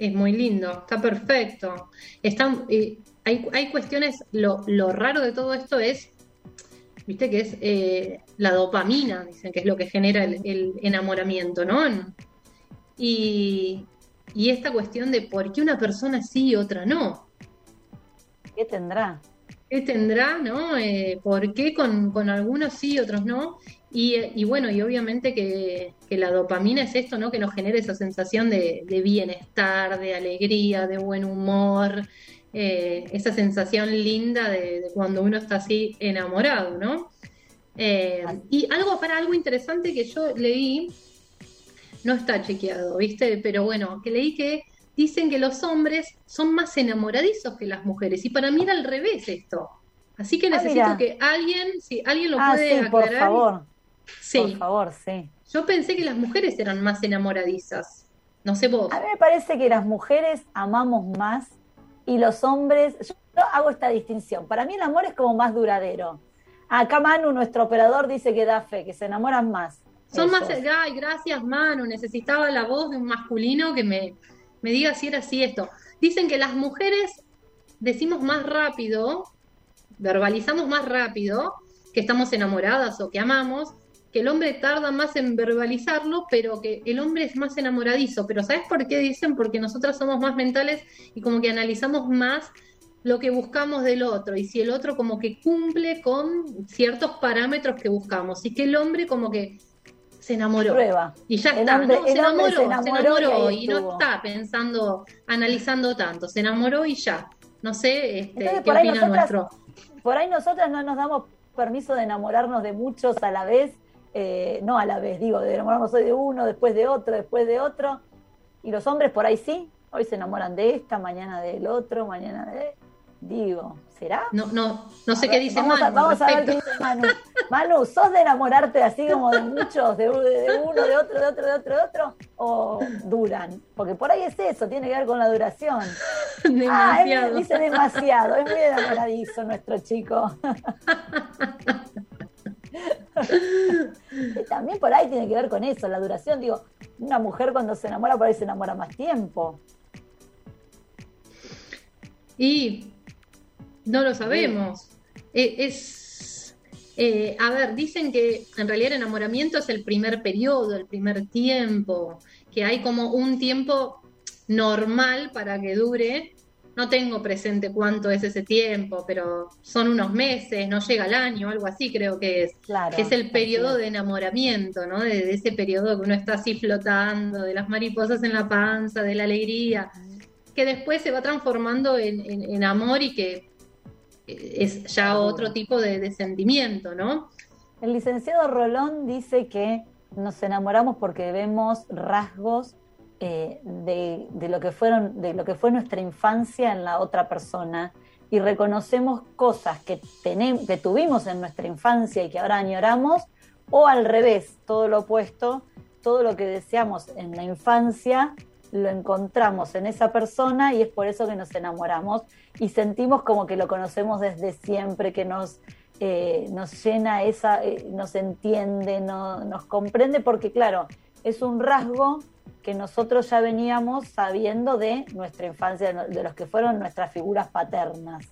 Speaker 9: Es muy lindo, está perfecto. Está, eh, hay, hay cuestiones, lo, lo raro de todo esto es, viste, que es eh, la dopamina, dicen que es lo que genera el, el enamoramiento, ¿no? Y, y esta cuestión de por qué una persona sí y otra no.
Speaker 3: ¿Qué tendrá?
Speaker 9: ¿Qué tendrá, no? Eh, ¿por qué con, con algunos sí y otros no? Y, y bueno, y obviamente que, que la dopamina es esto, ¿no? Que nos genera esa sensación de, de bienestar, de alegría, de buen humor, eh, esa sensación linda de, de cuando uno está así enamorado, ¿no? Eh, y algo para algo interesante que yo leí, no está chequeado, ¿viste? Pero bueno, que leí que dicen que los hombres son más enamoradizos que las mujeres. Y para mí era al revés esto. Así que
Speaker 3: Ah,
Speaker 9: necesito
Speaker 3: mira.
Speaker 9: que alguien, si alguien lo
Speaker 3: Ah,
Speaker 9: puede
Speaker 3: sí, por
Speaker 9: aclarar.
Speaker 3: favor.
Speaker 9: Sí.
Speaker 3: Por favor, sí.
Speaker 9: Yo pensé que las mujeres eran más enamoradizas. No sé vos.
Speaker 3: A mí me parece que las mujeres amamos más y los hombres, yo hago esta distinción. Para mí el amor es como más duradero. Acá Manu, nuestro operador, dice que da fe, que se enamoran más.
Speaker 9: Son más, ay, gracias, Manu. Necesitaba la voz de un masculino que me, me diga si era así esto. Dicen que las mujeres decimos más rápido, verbalizamos más rápido que estamos enamoradas o que amamos, que el hombre tarda más en verbalizarlo, pero que el hombre es más enamoradizo. Pero ¿sabes por qué dicen? Porque nosotras somos más mentales y como que analizamos más lo que buscamos del otro y si el otro como que cumple con ciertos parámetros que buscamos y que el hombre como que se enamoró
Speaker 3: Prueba.
Speaker 9: y ya
Speaker 3: El
Speaker 9: está,
Speaker 3: hombre-
Speaker 9: ¿no? se, enamoró,
Speaker 3: se enamoró y
Speaker 9: no está pensando, analizando tanto, se enamoró y ya. No sé este,
Speaker 3: Entonces,
Speaker 9: qué opina
Speaker 3: nosotras-
Speaker 9: nuestro.
Speaker 3: Por ahí nosotras no nos damos permiso de enamorarnos de muchos a la vez, eh, no a la vez, digo, de enamorarnos hoy de uno, después de otro, después de otro. Y los hombres por ahí sí, hoy se enamoran de esta, mañana del otro, mañana de... Digo, ¿será?
Speaker 9: No, no, no sé qué dice
Speaker 3: vamos
Speaker 9: Manu
Speaker 3: vamos a ver qué dice Manu. Manu, ¿sos de enamorarte así como de muchos, de, de uno, de otro, de otro, de otro, de otro? ¿O duran? Porque por ahí es eso, tiene que ver con la duración. Ah, es dice demasiado, es muy enamoradizo nuestro chico. También por ahí tiene que ver con eso, la duración. Digo, una mujer cuando se enamora, por ahí se enamora más tiempo.
Speaker 9: Y no lo sabemos. Eh, es, eh, a ver, dicen que en realidad el enamoramiento es el primer periodo, el primer tiempo, que hay como un tiempo normal para que dure. No tengo presente cuánto es ese tiempo, pero son unos meses, no llega al año, algo así creo que es.
Speaker 3: Claro.
Speaker 9: que es el periodo de enamoramiento, ¿no? De, de ese periodo que uno está así flotando, de las mariposas en la panza, de la alegría, que después se va transformando en, en- en amor y que es ya otro tipo de, de sentimiento, ¿no?
Speaker 3: El licenciado Rolón dice que nos enamoramos porque vemos rasgos eh, de, lo que fueron, de lo que fue nuestra infancia en la otra persona. Y reconocemos cosas que, tenem- que tuvimos en nuestra infancia y que ahora añoramos, o al revés, todo lo opuesto, todo lo que deseamos en la infancia lo encontramos en esa persona y es por eso que nos enamoramos y sentimos como que lo conocemos desde siempre, que nos, eh, nos llena esa, eh, nos entiende, no- nos comprende, porque claro, es un rasgo que nosotros ya veníamos sabiendo de nuestra infancia, de los que fueron nuestras figuras paternas.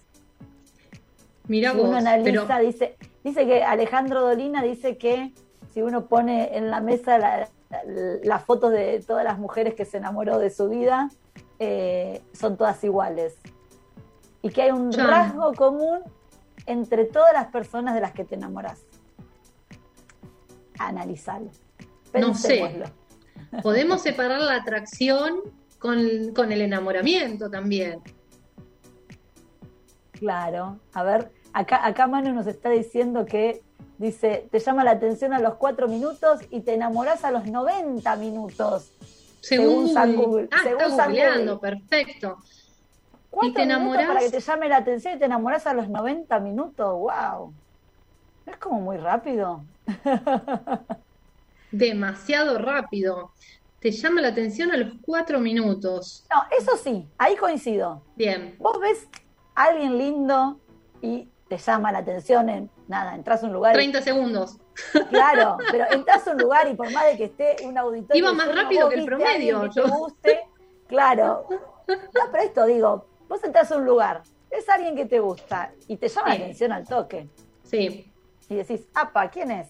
Speaker 9: Mira
Speaker 3: Si
Speaker 9: vos,
Speaker 3: uno analiza,
Speaker 9: pero
Speaker 3: dice, dice que Alejandro Dolina dice que si uno pone en la mesa la- la- las fotos de todas las mujeres que se enamoró de su vida, eh, son todas iguales. Y que hay un
Speaker 9: Ya.
Speaker 3: rasgo común entre todas las personas de las que te enamoras. Analizalo.
Speaker 9: No sé. Podemos separar la atracción con, con el enamoramiento también.
Speaker 3: Claro. A ver, acá, acá Manu nos está diciendo que dice, te llama la atención a los cuatro minutos y te enamorás a los 90 minutos.
Speaker 9: Según,
Speaker 3: San Google.
Speaker 9: Ah,
Speaker 3: Según
Speaker 9: está googleando,
Speaker 3: Google.
Speaker 9: perfecto.
Speaker 3: Cuatro
Speaker 9: ¿Y te enamorás?
Speaker 3: para que te llame la atención y te enamorás a los 90 minutos. ¡Wow! ¿No es como muy rápido?
Speaker 9: Demasiado rápido. Te llama la atención a los cuatro minutos.
Speaker 3: No, eso sí, ahí coincido.
Speaker 9: Bien.
Speaker 3: Vos ves a alguien lindo y te llama la atención en nada, entras a un lugar. y-
Speaker 9: 30 segundos.
Speaker 3: Claro, pero entras a un lugar y por más de que esté un auditorio.
Speaker 9: Iba más rápido que el promedio,
Speaker 3: que
Speaker 9: yo.
Speaker 3: te guste, claro. No, pero esto digo, vos entras a un lugar, es alguien que te gusta y te llama
Speaker 9: Sí.
Speaker 3: la atención al toque.
Speaker 9: Sí.
Speaker 3: Y decís, apa, ¿quién es?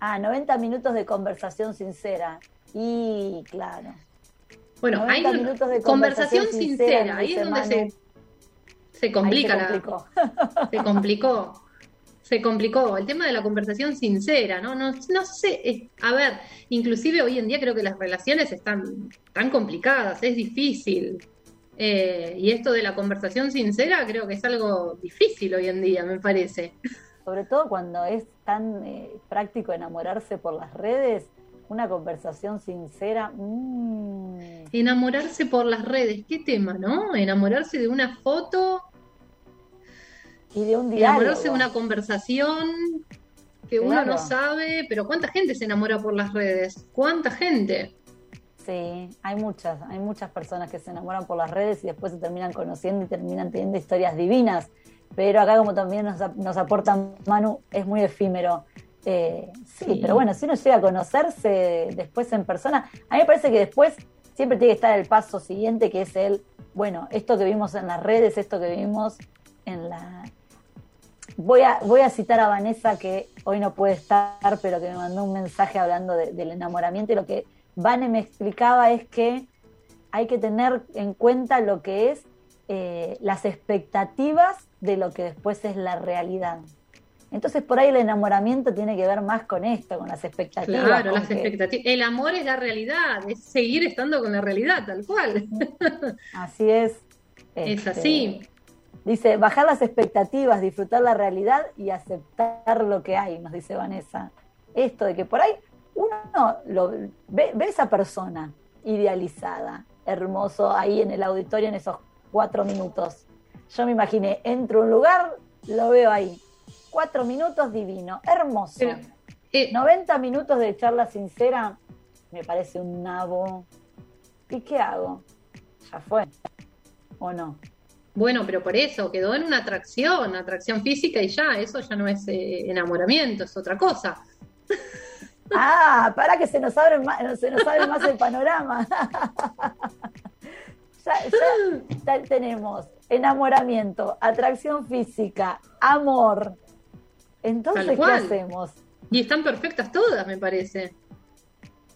Speaker 3: Ah, 90 minutos de conversación sincera. Y claro.
Speaker 9: Bueno,
Speaker 3: 90
Speaker 9: hay
Speaker 3: minutos de
Speaker 9: conversación
Speaker 3: conversación
Speaker 9: sincera.
Speaker 3: sincera,
Speaker 9: Ahí es donde se, se complica
Speaker 3: Ahí se
Speaker 9: la-
Speaker 3: complicó.
Speaker 9: se complicó. Se complicó el tema de la conversación sincera, ¿no? No, no sé, es- a ver, inclusive hoy en día creo que las relaciones están tan complicadas, es difícil. Eh, y esto de la conversación sincera creo que es algo difícil hoy en día, me parece.
Speaker 3: Sobre todo cuando es tan eh, práctico enamorarse por las redes, una conversación sincera. mm,
Speaker 9: Enamorarse por las redes, qué tema, ¿no? Enamorarse de una foto,
Speaker 3: y de un
Speaker 9: enamorarse de
Speaker 3: diálogo.
Speaker 9: una conversación que uno no sabe, pero ¿cuánta gente se enamora por las redes? ¿Cuánta gente?
Speaker 3: Sí, hay muchas, hay muchas personas que se enamoran por las redes y después se terminan conociendo y terminan teniendo historias divinas. Pero acá, como también nos, nos aporta Manu, es muy efímero. Eh, sí,
Speaker 9: Sí.
Speaker 3: pero bueno, si uno llega a conocerse después en persona, a mí me parece que después siempre tiene que estar el paso siguiente, que es el, bueno, esto que vimos en las redes, esto que vimos en la... Voy a, voy a citar a Vanessa, que hoy no puede estar, pero que me mandó un mensaje hablando de- del enamoramiento y lo que Vane me explicaba es que hay que tener en cuenta lo que es eh, las expectativas de lo que después es la realidad. Entonces por ahí el enamoramiento tiene que ver más con esto, con las expectativas.
Speaker 9: Claro, las
Speaker 3: que-
Speaker 9: expectativas. El amor es la realidad, es seguir estando con la realidad, tal cual.
Speaker 3: Así es.
Speaker 9: Es
Speaker 3: Este,
Speaker 9: así.
Speaker 3: Dice, bajar las expectativas, disfrutar la realidad y aceptar lo que hay, nos dice Vanessa. Esto de que por ahí uno lo, ve, ve esa persona idealizada, hermoso, ahí en el auditorio en esos cuatro minutos. Yo me imaginé, entro a un lugar, lo veo ahí. Cuatro minutos divino, hermoso.
Speaker 9: Pero, eh,
Speaker 3: 90 minutos de charla sincera, me parece un nabo. ¿Y qué hago? Ya fue. ¿O no?
Speaker 9: Bueno, pero por eso quedó en una atracción, atracción física y ya, eso ya no es eh, enamoramiento, es otra cosa.
Speaker 3: Ah, para que se nos abre más, se nos abre más el panorama. ya, ya tenemos enamoramiento, atracción física, amor. Entonces, ¿qué hacemos?
Speaker 9: Y están perfectas todas, me parece.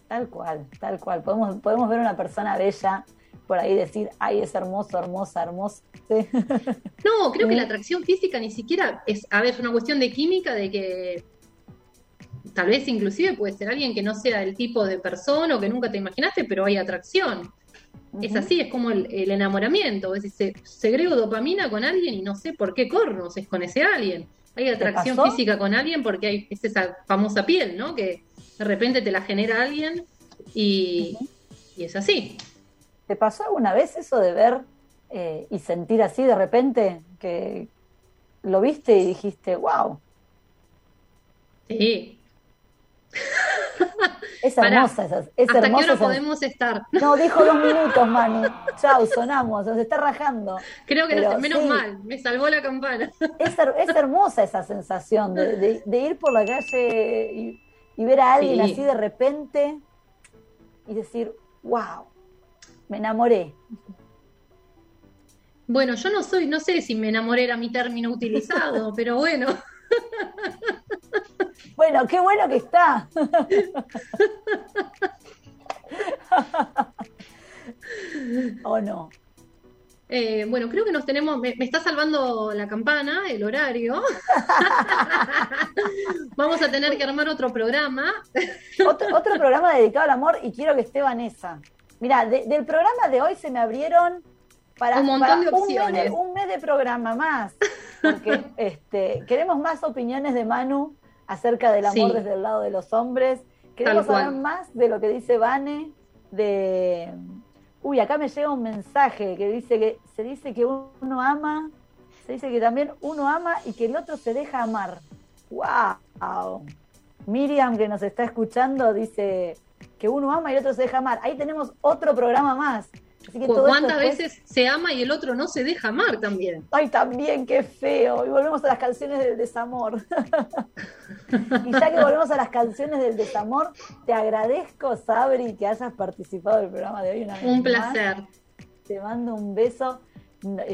Speaker 3: Tal cual, tal cual. Podemos, podemos ver una persona bella por ahí decir, ay, es hermoso, hermosa, hermosa. Sí.
Speaker 9: No, creo que la atracción física ni siquiera es, a ver, es una cuestión de química, de que tal vez inclusive puede ser alguien que no sea el tipo de persona o que nunca te imaginaste, pero hay atracción. Es así, es como el, el enamoramiento. Vos decís, se- segrego dopamina con alguien y no sé por qué cornos es con ese alguien. Hay atracción física con alguien porque hay es esa famosa piel, ¿no? Que de repente te la genera alguien y, y es así.
Speaker 3: ¿Te pasó alguna vez eso de ver eh, y sentir así de repente que lo viste y dijiste, wow,
Speaker 9: Sí.
Speaker 3: Es hermosa esa, es
Speaker 9: ¿Hasta qué
Speaker 3: hermosa
Speaker 9: hora
Speaker 3: esa-
Speaker 9: podemos estar?
Speaker 3: No, dijo dos minutos, Manu. Chau, sonamos, nos está rajando.
Speaker 9: Creo que
Speaker 3: Pero
Speaker 9: no menos
Speaker 3: sí.
Speaker 9: mal, me salvó la campana.
Speaker 3: Es, es hermosa esa sensación de, de- de ir por la calle y, y ver a alguien
Speaker 9: Sí.
Speaker 3: así de repente y decir, wow, me enamoré.
Speaker 9: Bueno, yo no soy, no sé si me enamoré era mi término utilizado, pero bueno,
Speaker 3: Bueno, qué bueno que está. ¿O no?
Speaker 9: Eh, bueno, creo que nos tenemos. Me, me está salvando la campana, el horario. Vamos a tener que armar otro programa.
Speaker 3: Otro, otro programa dedicado al amor y quiero que esté Vanessa. Mira, de- del programa de hoy se me abrieron para
Speaker 9: Un montón
Speaker 3: para
Speaker 9: de
Speaker 3: Un mes
Speaker 9: opciones.
Speaker 3: de, un mes de programa más. Porque este, queremos más opiniones de Manu acerca del amor
Speaker 9: Sí.
Speaker 3: desde el lado de los hombres. Queremos saber más de lo que dice Vane, de... Uy, acá me llega un mensaje que dice que se dice que uno ama, se dice que también uno ama y que el otro se deja amar. ¡Wow! Miriam, que nos está escuchando, dice que uno ama y el otro se deja amar. Ahí tenemos otro programa más. Así que todo
Speaker 9: ¿Cuántas
Speaker 3: después-
Speaker 9: veces se ama y el otro no se deja amar también?
Speaker 3: Ay, también, qué feo. Y volvemos a las canciones del desamor. y ya que volvemos a las canciones del desamor, te agradezco, Sabri, que hayas participado del programa de hoy una vez
Speaker 9: Un
Speaker 3: más.
Speaker 9: placer.
Speaker 3: Te mando un beso.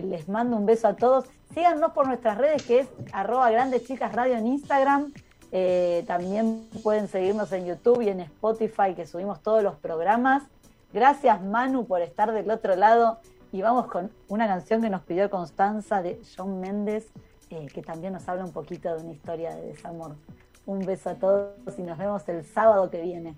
Speaker 3: Les mando un beso a todos. Síganos por nuestras redes, que es arroba grandes chicas radio en Instagram. Eh, también pueden seguirnos en YouTube y en Spotify, que subimos todos los programas. Gracias, Manu, por estar del otro lado. Y vamos con una canción que nos pidió Constanza de John Méndez, eh, que también nos habla un poquito de una historia de desamor. Un beso a todos y nos vemos el sábado que viene.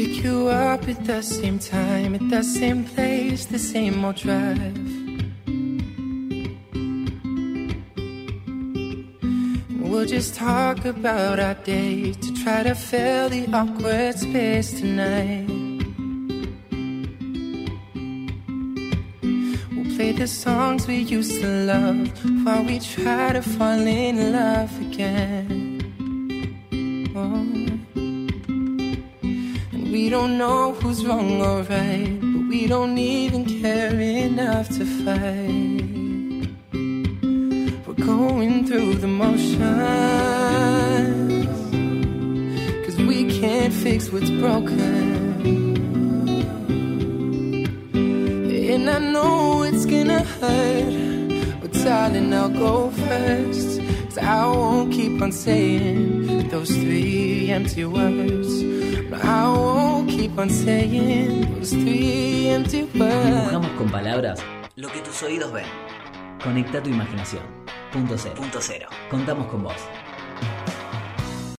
Speaker 10: Pick you up at the same time, at the same place, the same old drive. We'll just talk about our day to try to fill the awkward space tonight. We'll play the songs we used to love while we try to fall in love again. Oh. And we don't know who's wrong or right, but we don't even care enough to fight. We're going through the motions, cause we can't fix what's broken. And I know it's gonna hurt, but darling, I'll go first. Cause I won't keep on saying those three empty words. I won't keep on saying those three empty words.
Speaker 1: Dibujamos con palabras lo que tus oídos ven. Conecta tu imaginación. Punto cero. Punto cero. Contamos con vos.